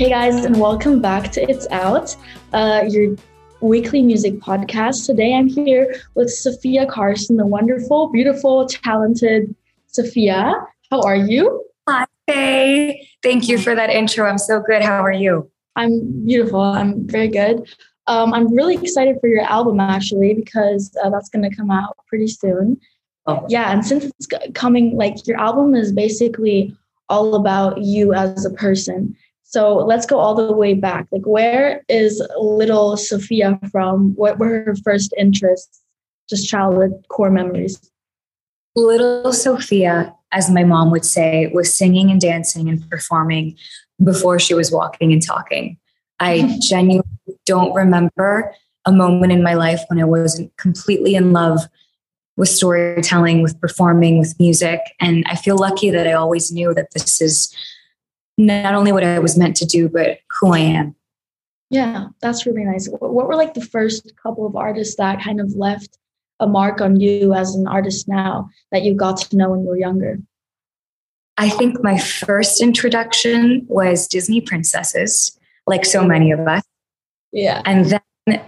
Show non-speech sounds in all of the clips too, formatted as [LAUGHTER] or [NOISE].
Hey guys, and welcome back to It's Out, uh, your weekly music podcast. Today I'm here with Sofia Carson, the wonderful, beautiful, talented Sofia. How are you? Hi, Faye. Thank you for that intro. I'm so good. How are you? I'm beautiful. I'm very good. Um, I'm really excited for your album actually because uh, that's going to come out pretty soon. Oh. Yeah, and since it's coming, like your album is basically all about you as a person. So let's go all the way back. Like, where is little Sofia from? What were her first interests? Just childhood core memories. Little Sofia, as my mom would say, was singing and dancing and performing before she was walking and talking. I [LAUGHS] genuinely don't remember a moment in my life when I wasn't completely in love with storytelling, with performing, with music. And I feel lucky that I always knew that this is not only what I was meant to do, but who I am. Yeah, that's really nice. What were like the first couple of artists that kind of left a mark on you as an artist now that you got to know when you were younger? I think my first introduction was Disney princesses, like so many of us. Yeah. And then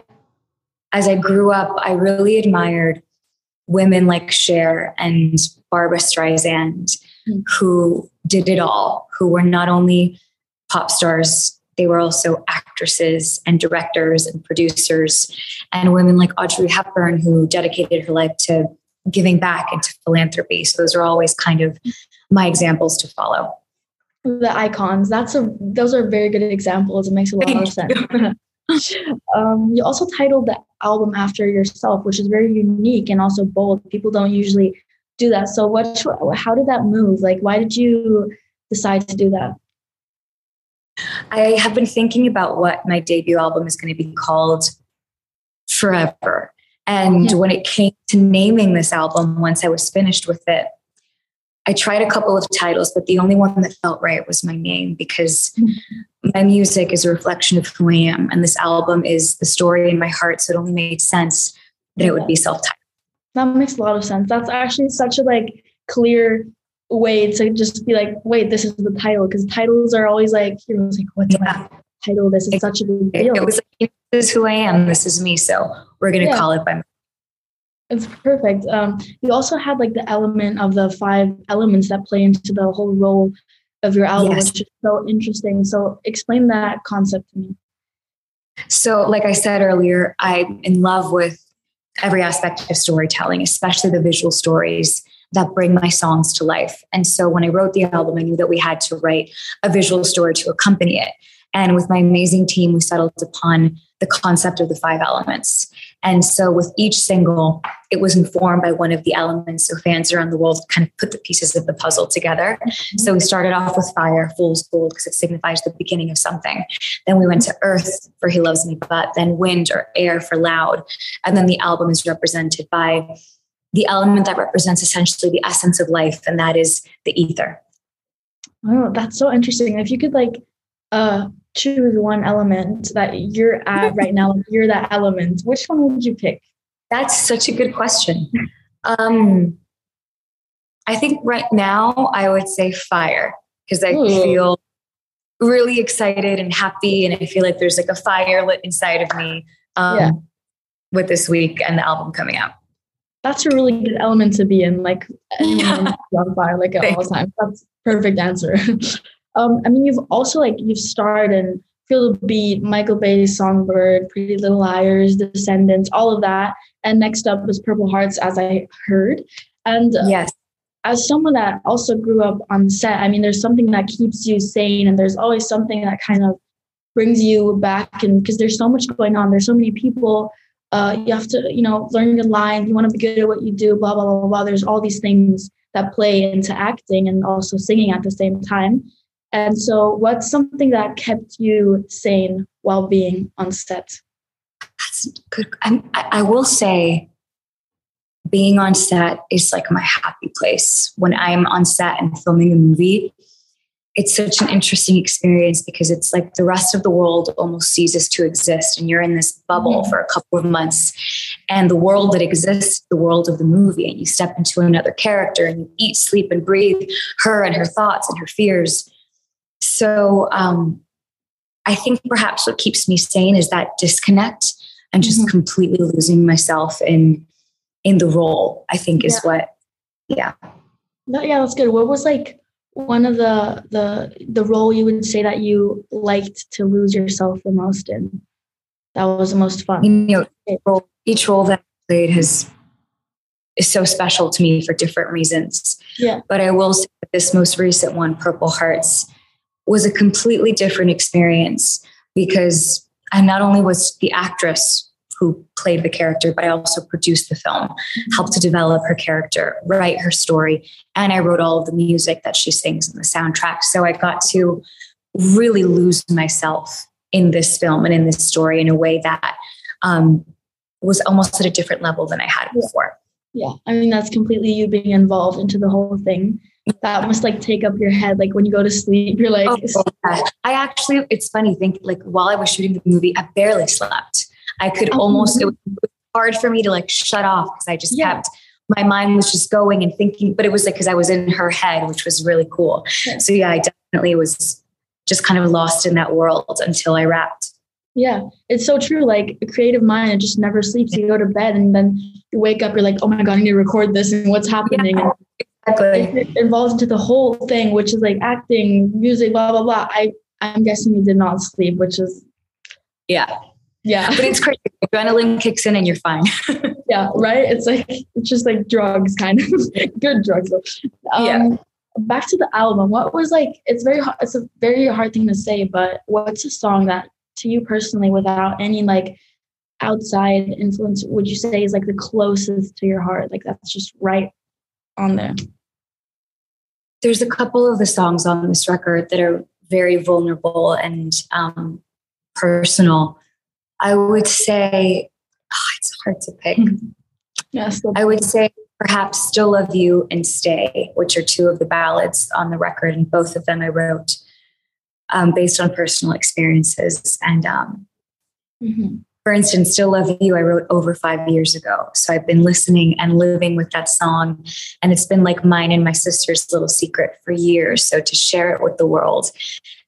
as I grew up, I really admired women like Cher and Barbra Streisand, mm-hmm. who did it all, who were not only pop stars, they were also actresses and directors and producers, and women like Audrey Hepburn, who dedicated her life to giving back and to philanthropy. So those are always kind of my examples to follow. The icons. That's a those are very good examples. It makes a lot Thank of sense. [LAUGHS] um, you also titled the album after yourself, which is very unique and also bold. People don't usually do that. So what how did that move? Like why did you decide to do that? I have been thinking about what my debut album is going to be called forever. And yeah. when it came to naming this album, once I was finished with it, I tried a couple of titles, but the only one that felt right was my name because my music is a reflection of who I am. And this album is the story in my heart. So it only made sense that it would be self titled. That makes a lot of sense. That's actually such a like clear way to just be like, wait, this is the title. Because titles are always like, you know, like, what's yeah. my title? This is such a big deal. It was like, this is who I am. This is me. So we're going to yeah. call it by it's perfect. Um, you also had like the element of the five elements that play into the whole role of your album, yes. which is so interesting. So explain that concept to me. So, like I said earlier, I'm in love with every aspect of storytelling, especially the visual stories that bring my songs to life. And so when I wrote the album, I knew that we had to write a visual story to accompany it. And with my amazing team, we settled upon the concept of the five elements. And so with each single, it was informed by one of the elements. So fans around the world kind of put the pieces of the puzzle together. So we started off with fire, fool's gold, because it signifies the beginning of something. Then we went to earth for he loves me, but then wind or air for loud. And then the album is represented by the element that represents essentially the essence of life, and that is the ether. Oh, that's so interesting. If you could like uh choose one element that you're at [LAUGHS] right now, you're that element, which one would you pick? That's such a good question. Um, I think right now I would say fire because I Ooh. feel really excited and happy, and I feel like there's like a fire lit inside of me um, yeah. with this week and the album coming out. That's a really good element to be in, like [LAUGHS] yeah. on fire, like at all times. That's perfect answer. [LAUGHS] Um, I mean, you've also like you've starred in Feel the Beat, Michael Bay's Songbird, Pretty Little Liars, Descendants, all of that. And next up was Purple Hearts, as I heard. And uh, yes, as someone that also grew up on set, I mean, there's something that keeps you sane, and there's always something that kind of brings you back. And because there's so much going on, there's so many people. Uh, you have to, you know, learn your lines. You want to be good at what you do. Blah blah blah blah. There's all these things that play into acting and also singing at the same time. And so, what's something that kept you sane while being on set? That's good. I'm, I will say, being on set is like my happy place. When I'm on set and filming a movie, it's such an interesting experience because it's like the rest of the world almost ceases to exist and you're in this bubble mm-hmm. for a couple of months and the world that exists the world of the movie and you step into another character and you eat sleep and breathe her and her thoughts and her fears so um, I think perhaps what keeps me sane is that disconnect and just mm-hmm. completely losing myself in in the role. I think is yeah. what, yeah. No, yeah, that's good. What was like one of the the the role you would say that you liked to lose yourself the most in? That was the most fun. You know, each role that I played has is so special to me for different reasons. Yeah. But I will say this most recent one, Purple Hearts, was a completely different experience because I not only was the actress who played the character, but I also produced the film, mm-hmm. helped to develop her character, write her story, and I wrote all of the music that she sings in the soundtrack. So I got to really lose myself in this film and in this story in a way that um, was almost at a different level than I had before. Yeah, I mean that's completely you being involved into the whole thing. That must like take up your head. Like when you go to sleep, you're like. Oh, yeah. I actually, it's funny. Think like while I was shooting the movie, I barely slept. I could oh, almost. It was hard for me to like shut off because I just yeah. kept. My mind was just going and thinking, but it was like because I was in her head, which was really cool. Yeah. So yeah, I definitely was just kind of lost in that world until I wrapped. Yeah, it's so true. Like a creative mind, it just never sleeps. You go to bed and then you wake up, you're like, oh my God, I need to record this and what's happening. Yeah, exactly. It involves into the whole thing, which is like acting, music, blah, blah, blah. I, I'm guessing you did not sleep, which is. Yeah. Yeah. But it's crazy. Adrenaline kicks in and you're fine. [LAUGHS] yeah, right? It's like, it's just like drugs, kind of. [LAUGHS] Good drugs. Um, yeah. Back to the album. What was like, it's very, hard. it's a very hard thing to say, but what's a song that to you personally without any like outside influence would you say is like the closest to your heart like that's just right on there there's a couple of the songs on this record that are very vulnerable and um, personal i would say oh, it's hard to pick yes i would say perhaps still love you and stay which are two of the ballads on the record and both of them i wrote um, based on personal experiences. And um, mm-hmm. For instance, Still Love You, I wrote over five years ago. So I've been listening and living with that song. And it's been like mine and my sister's little secret for years. So to share it with the world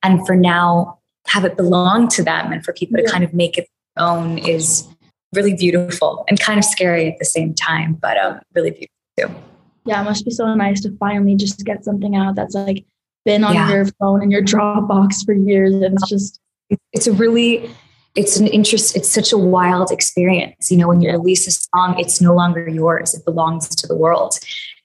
and for now, have it belong to them and for people yeah. to kind of make it their own is really beautiful and kind of scary at the same time, but um, really beautiful too. Yeah, it must be so nice to finally just get something out that's like been on yeah. your phone and your Dropbox for years. And it's just it's a really it's an interest it's such a wild experience you know when you release a song it's no longer yours it belongs to the world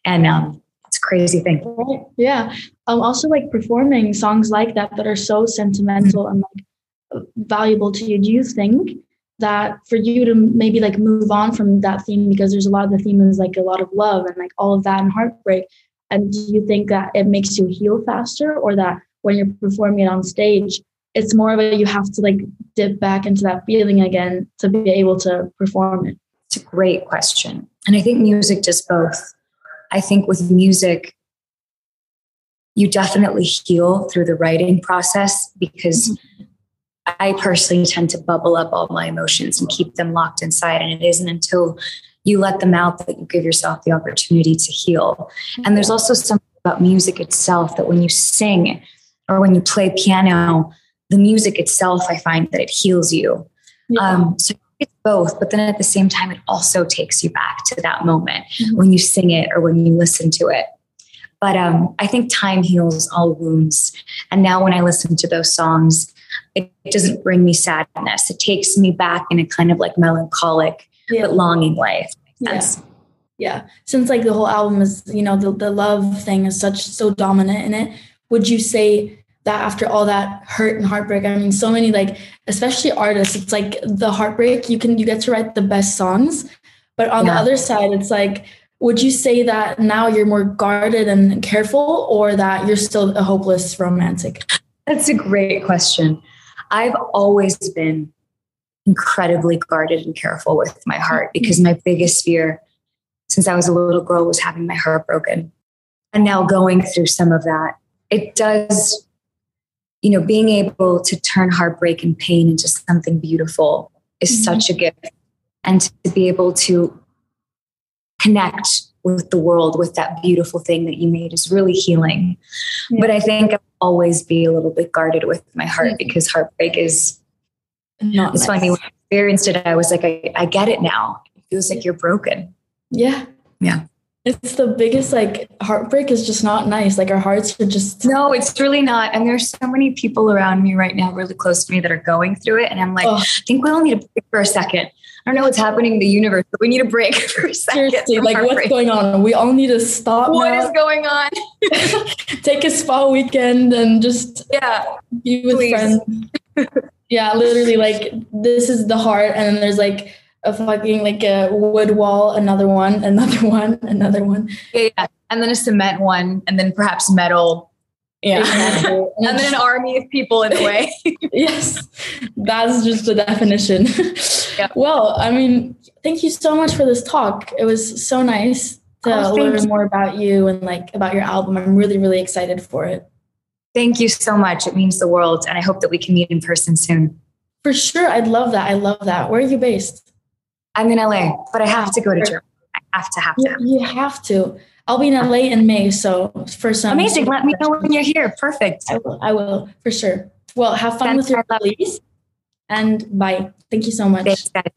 and um it's a crazy thing right. yeah um also like performing songs like that that are so sentimental and like valuable to you do you think that for you to maybe like move on from that theme because there's a lot of the theme is like a lot of love and like all of that and heartbreak and do you think that it makes you heal faster or that when you're performing it on stage, it's more of a you have to like dip back into that feeling again to be able to perform it? It's a great question. And I think music does both. I think with music, you definitely heal through the writing process because mm-hmm. I personally tend to bubble up all my emotions and keep them locked inside. And it isn't until you let them out that you give yourself the opportunity to heal. And there's also something about music itself that when you sing or when you play piano, the music itself, I find that it heals you. Yeah. Um, so it's both, but then at the same time, it also takes you back to that moment mm-hmm. when you sing it or when you listen to it. But um, I think time heals all wounds. And now when I listen to those songs, it doesn't bring me sadness. It takes me back in a kind of like melancholic yeah. but longing way. Yes. Yeah. yeah. Since like the whole album is, you know, the, the love thing is such so dominant in it, would you say that after all that hurt and heartbreak, I mean, so many like, especially artists, it's like the heartbreak, you can, you get to write the best songs. But on yeah. the other side, it's like, would you say that now you're more guarded and careful or that you're still a hopeless romantic? That's a great question. I've always been incredibly guarded and careful with my heart mm-hmm. because my biggest fear since I was a little girl was having my heart broken. And now going through some of that, it does, you know, being able to turn heartbreak and pain into something beautiful is mm-hmm. such a gift. And to be able to connect with the world with that beautiful thing that you made is really healing. Yeah. But I think I'll always be a little bit guarded with my heart Mm. because heartbreak is Not it's nice. funny when I experienced it, I was like, I, I get it now. It feels like you're broken. Yeah. Yeah. It's the biggest like heartbreak is just not nice. Like our hearts are just No, it's really not. And there's so many people around me right now, really close to me, that are going through it. And I'm like, Oh. I think we all need a break for a second. I don't know what's happening in the universe, but we need a break [LAUGHS] for a second. seriously like what's heartbreak. going on? We all need to stop What now, is going on? [LAUGHS] take a spa weekend and just Yeah. be with Please. friends. [LAUGHS] yeah, literally like this is the heart and then there's like a fucking like a wood wall, another one, [LAUGHS] another one, another one. Yeah. yeah. And then a cement one, and then perhaps metal. Yeah. Exactly. [LAUGHS] And then an army of people in the way. [LAUGHS] yes, that's just the definition. Well, I mean, thank you so much for this talk. It was so nice to Oh, learn you. more about you and like about your album. I'm really, really excited for it. Thank you so much. It means the world. And I hope that we can meet in person soon. For sure, I'd love that. I love that. Where are you based? I'm in LA, but I have to go to Germany. I have to have to. You, have to. I'll be in LA in May, so for some Amazing. Let me know when you're here. Perfect. I will. I will for sure. Well, have fun with your release, and bye. Thank you so much. Thanks, guys.